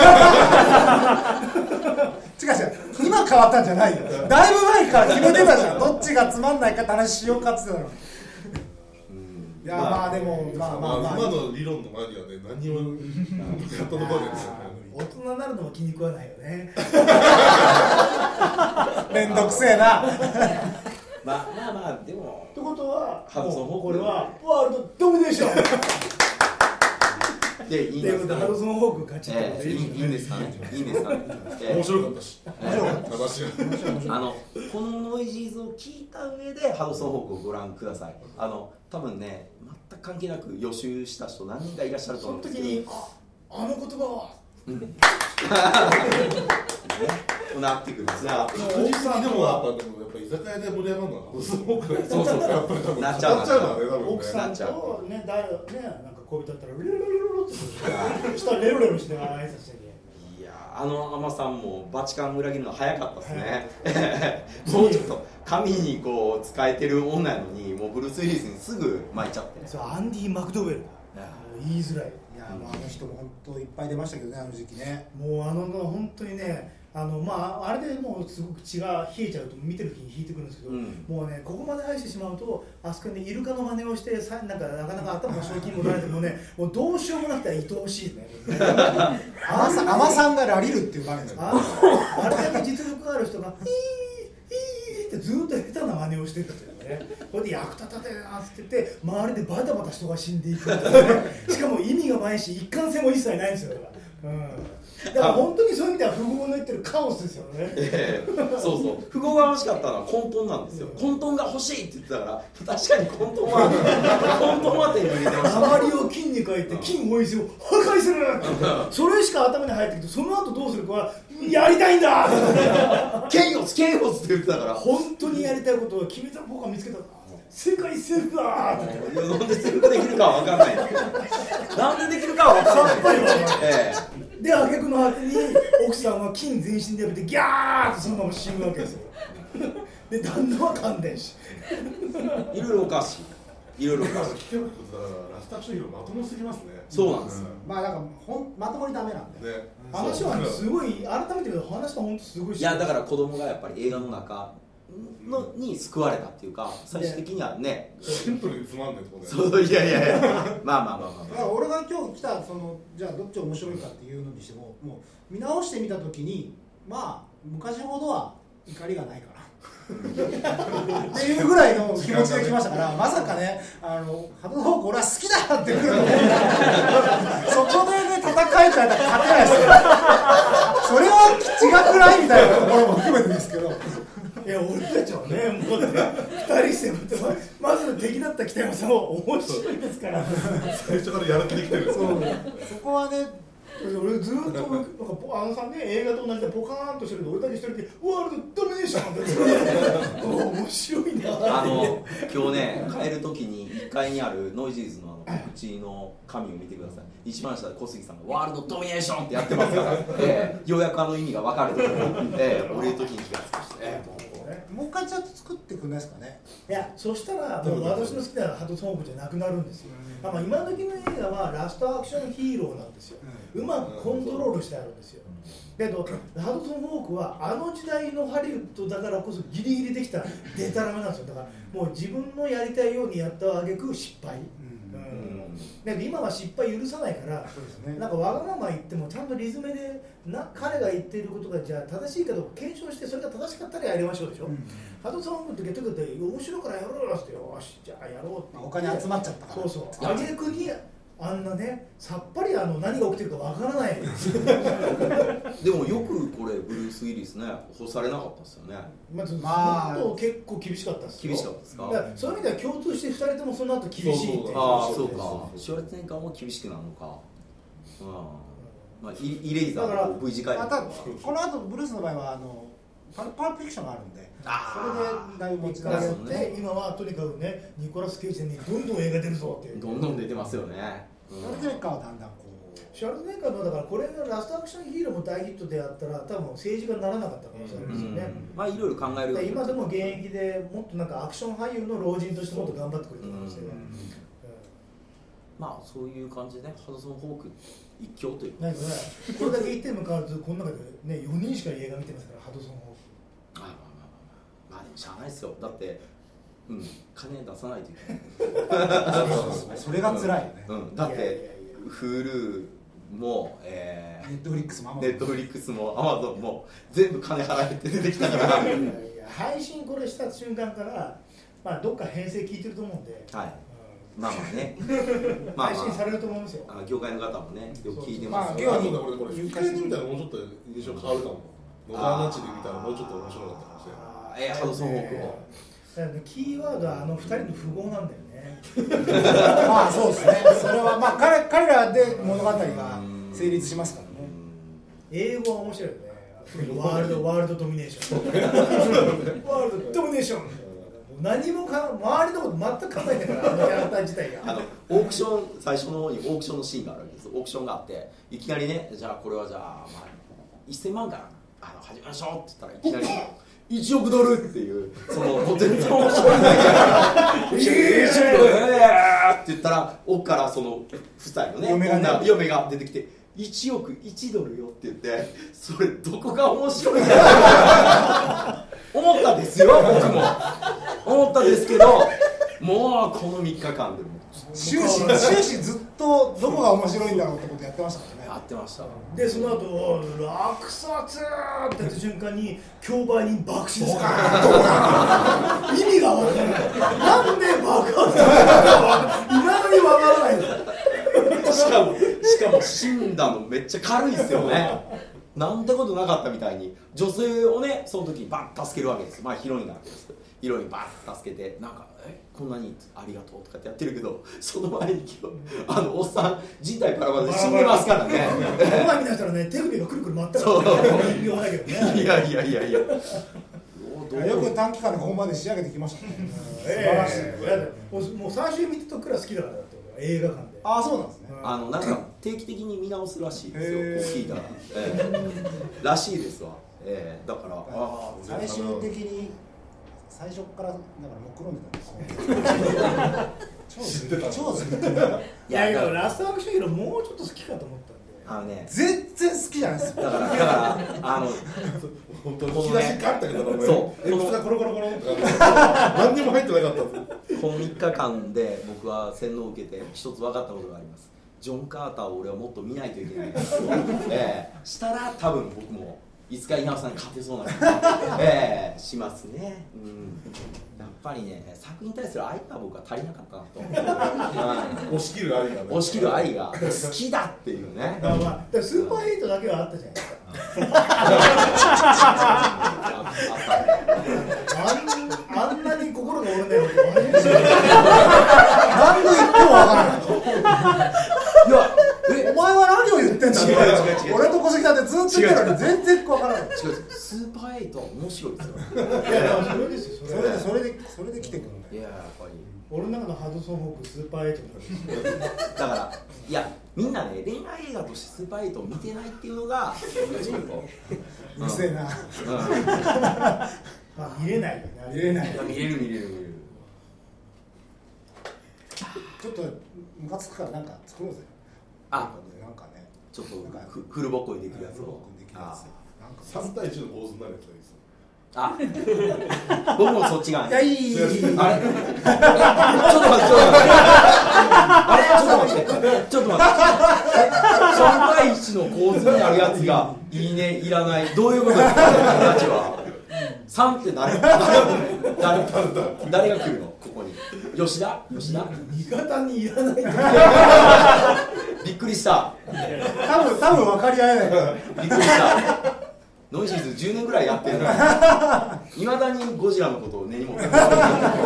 違う違う。今変わったんじゃないよ。だいぶ前から決めてたじゃん。どっちがつまんないかって話しようかっつってたのうんいやまあでもまあまあまあ。今の理論の前にはね何もやったところでですよね大人になるのも気に食わないよね。めんどくせえな。まあまあまあでも。ってことはハドソンもうこれはワールドドミネーション。でいいんで、ですかハドソン・ホーク勝ちっていいんですかね。いいんですかね。ええ面白かったし。面白かっ正し。いあのこのノイジーズを聞いた上でハドソンホークをご覧ください。あの多分ね全く関係なく予習した人何人かいらっしゃるとその思うんですけど。時に、ああの言葉は、ねなってくるつながってくる確実にでもやっぱでもやっぱ居酒屋で盛り上がるのはすごくそうそうやっぱり多分なっちゃうなっちゃうね多分奥さんとね、誰ね、なんか恋人だったら、レロレロレロって、下レロレロして挨拶して。いやあの海女さんもバチカン裏切るの早かったですねもうちょっと神にこう使えてる女やのにもうブルース・ウィリスにすぐ巻いちゃってそう、アンディ・マクドウェルだ。言いづらい。もうあの人も本当いっぱい出ましたけどねあの時期ね。もうあの本当にねあのまああれでもうすごく血が冷えちゃうと見てる気に引いてくるんですけど、うん。もうねここまで愛してしまうとあそこにイルカの真似をしてさなんかなかなか頭が正気に戻られてもね もうどうしようもなくて愛おしいね。甘さ甘さんがラリるっていう場面ですよ。ああれだけ実力がある人が「ヒーヒー」ってずっと下手な真似をしてたというね。これで役立たてなって言って周りでバタバタ人が死んでいくっていうね。しかも意味がないし一貫性も一切ないんですよだから,、うん、だから本当にそういう意味では富豪の言ってるカオスですよね。ええ。そうそう。富豪が欲しかったのは混沌なんですよ。混沌が欲しいって言ってたから。確かに混沌は混沌は手に入れてました。周りを金に変えて金本位を破壊するそれしか頭に入ってきてその後どうするかはやりたいんだケイオスケイオスって言ってたから。本当にやりたいことを君と僕が見つけた世界征服だっていやなんでセルフできるかは分かんない。なんでできるかは分かんない。さっぱり分かんないえ。で挙句の果てに奥さんは金全身でやめてギャーってそのまま死ぬわけですよ。で旦那は感電死。えいろいろおかしい。いろいろおかしい。聞けば聞くほどだからラストアクションヒーローまともすぎますね。そうなんです。よまあだからほんまともにダメなんで。ね。話はねすごい改めて話が本当すごいしいやだから子供がやっぱり映画の中のに救われたっていうか最終的にはね。シンプルにつまんないところでそういやいやいや。まあまあまあまあだまから俺が今日来たそのじゃあどっち面白いかっていうのにしても もう見直してみた時にまあ昔ほどは怒りがないかなっていうぐらいの気持ちで来ましたからまさかねあのハドホーク俺は好きだって来ると思うそこでね戦えちゃったら勝てないですよ。それは気が暗いみたいなところも含めてですけどいや俺たちはねもうだって二人してもってままず敵だった北山さんは面白いですから。最初からやる気できてる。そう。そこはね俺ずっとなんかポあのさんね映画と同じでポカーンとしてるけど俺だけ一人でワールドドミネーションって。面白いなあの今日ね帰る時に1階にあるノイジーズのあの告知の紙を見てください。一番下で小杉さんが「ワールドドミネーション」ってやってますから、ええようやくあの意味が分かると思う、ええ、俺の時に気がつきました、ええもうもう一回ちゃんと作ってくんないですかね。いやそしたらもう私の好きなハドソンホークじゃなくなるんですよ、あまあ、今時の映画はラストアクションヒーローなんですよ、うまくコントロールしてあるんですよ、だけどハドソン・ホークはあの時代のハリウッドだからこそギリギリできたデタラメなんですよ。だからもう自分のやりたいようにやったあげく失敗、うんだけど今は失敗許さないからそうですね。なんかわがまま言ってもちゃんとリズムでな彼が言っていることがじゃあ正しいかどうか検証してそれが正しかったらやりましょうでしょ、うん。ハドソン・ホークって結局って面白いからやろうよってよしじゃあやろうってまあお金集まっちゃったからそうそう。あげくにあんなねさっぱりあの何が起きてるかわからない。でもよくこれブルース・ウィリスね干されなかったですよね。まず、まあ。その後結構厳しかったですよ。厳しかったですか？そういう意味では共通して2人ともその後厳しいっていう。ああそう。かシュワルツェネッも厳しくなるのか。うん。まあイイレイザーだからの V 字回またこの後ブルースの場合はあのパルパルフィクションがあるんであそれでだいぶ持ち出すて、今はとにかくねニコラス・ケイジにどんどん映画出るぞっていう。どんどん出てますよね、うん。シャルツェネッカーはだんだんこう。シャルツェネッガーのだからこれがラストアクションヒーローも大ヒットであったら多分政治家にならなかった可能性ありますよね、まあいろいろ考える。で今でも現役でもっとなんかアクション俳優の老人としてもっと頑張ってくれた可能性が、うん。まあそういう感じでハドソン・ホーク一強という。なんかねこれだけ言っても変わらずこの中でね4人しか映画見てますからハドソン・ホまあまあまあまあまあでもしゃあないですよ。だってうん金出さないといけない。それが辛いよね。うん、だっいやいやいやて Hulu も、えネットフリックスもー、ネットフリックスも Amazon も全部金払えって出てきたから。ークいやいや配信これした瞬間からまあどっか編成聞いてると思うんで、はい。うん。まあまあね。まあま配信されると思いますよ。あ業界の方もねよく聞いてまあます。業にあとね俺これ吹き替えで見たらもうちょっと印象変わるかも野沢那智で見たらもうちょっと面白かったえーハドソン・ホークをキーワードはあの二人の富豪なんだよね。まあそうですね。それはまあ彼彼らで物語が成立しますからね。英語は面白いよね。ワールドワールドドミネーション。ワールドドミネーション。何もか周りのこと全く考えてない。からあのキャラクター自体が。あのオークション最初の方にオークションのシーンがあるわけです。オークションがあっていきなりねじゃあこれはじゃあ、まあ、1000万からあの始めましょうって言ったらいきなり1億ドルっていうそのもう全然面白いんだけ。ど1億ドルえーって言ったら奥からその夫妻のね嫁が嫁が出てきて1億1ドルよって言ってそれどこが面白いんだろう思ったんですよ僕も。思ったんですけどもうこの3日間でも終始終始ずっとどこが面白いんだろうってことやってましたからね。やってました。でその後落札って言った瞬間に競売人爆死ですから。意味がわからない。なんで爆発するのかいまだにわからない。のしかもしかも死んだのめっちゃ軽いですよね。なんてことなかったみたいに女性をねその時にバッと助けるわけです。まあヒロインなわけです。ヒロインバッと助けてなんか「えこんなにありがとう」とかってやってるけど その前にあのおっさん人体バラバラで死んでますからね。この前見たらね手首がくるくる回ってるそう。だけどね。いやいやいやいや。どうよく短期間で本番で仕上げてきましたね。素晴えらしい。えだってもうもう最初に見た時から好きだからだって俺映画館で。ああそうなんですね。あのなんか定期的に見直すらしいですよ。聞いたら、ええ。らしいですわ、ええ。だから最終的に最初からだから目論んでたんですよ。超知ってた超ずっといやいやラストアクションヒーローもうちょっと好きかと思ったんで。あのね。全然好きじゃないですよ。だからだからあの本当に引き出しがあったけどそう。鉛筆がコロコロコロって何にも入ってなかったんですこの3日間で僕は洗脳を受けて一つ分かったことがあります。ジョン・カーターを俺はもっと見ないといけない。ええ。したら多分僕もいつか稲尾さんに勝てそうな気が、ええしますね、うん、やっぱりね作品に対する愛が僕は足りなかったなと、は い押し切る愛がね。押し切る愛が好きだっていうね。まあまあスーパーエイトだけはあったじゃないですか。あん あんなに心が折れないこと初めて知る何度言ってもわからない。いやえお前は言ってんだ違う違う違う。俺と小関さんってずっと言ってるのに全然わからない。違うスーパーエイトは面白いですよ。いやそれですよそれ。それでそれでそれで来てくるんだよ。いややっぱり俺の中のハドソン・ホークスーパーエイトだからいやみんなね恋愛映画としてスーパーエイトを見てないっていうのが うるせえな。うん。まあ見れないよね。見れない。いや見れる見れる見れる。ちょっとムカつくからなんか作ろうぜ。あちょっとふフルボッコにできるやつを。できるやつ。なんか3対1の構図になるやつがいいですよあ僕もそっち側。にいやいいあれちょっと待ってちょっと待って。あれ？ちょっと待って。ちょっと待ってえ3対1の構図になるやつがいいねいらない。どういうことですか？ラジは3って 誰誰誰が来るの？ここに。吉田？吉田？味方にいらない。とびっくりした。多分多分分かり合えない。びっくりした。ノイシーズ10年ぐらいやってるのにいまだにゴジラのことを根に持ってる。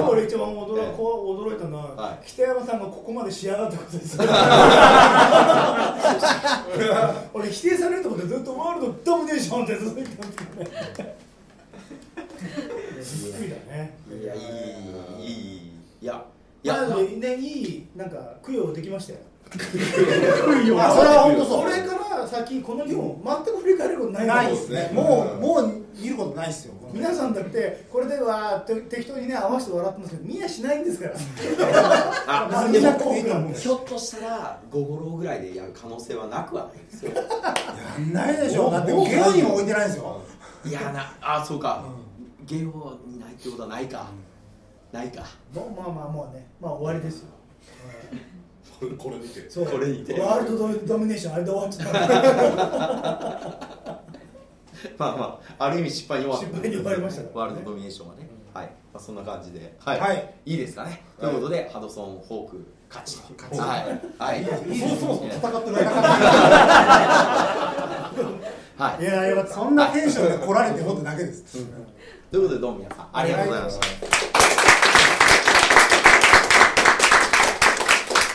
俺一番驚いこう驚いたのは、はい。北山さんがここまで仕上がったことです。俺否定されると思ってずっとワールドドミネーションって続いてたんですけどねびっくりだねいやいいいいいいいやいいやや、まあねいいなんか供養できましたよ。あそれは本当そう。それから先この日も全く振り返ることない。ないですね。もうもう見ることないですよ。皆さんだってこれではて適当にね合わせて笑ってますけど見やしないんですから。あ 何でも。ひょっとしたら5五郎ぐらいでやる可能性はなくはないですよ。ないでしょ。だってゲオにも置いてないですよ。いやなあそうかゲオにないってことはないか。ないか。もうまあまあもうね。まあ終わりですよ。これ これ見て。そう。これにて。ワールドドミネーションあれで終わっちゃった。まあまあある意味失敗に終わ失敗に終わりました。ワールドドミネーションはね。はい、まあ、そんな感じで。はい、はい。いいですかね。ということでハドソン・ホーク勝ち。勝ち。はい。はい。そもそも戦ってる間かはい。いやよかったそんなテンションで来られてもってだけです、ということでどうも皆さんありがとうございました。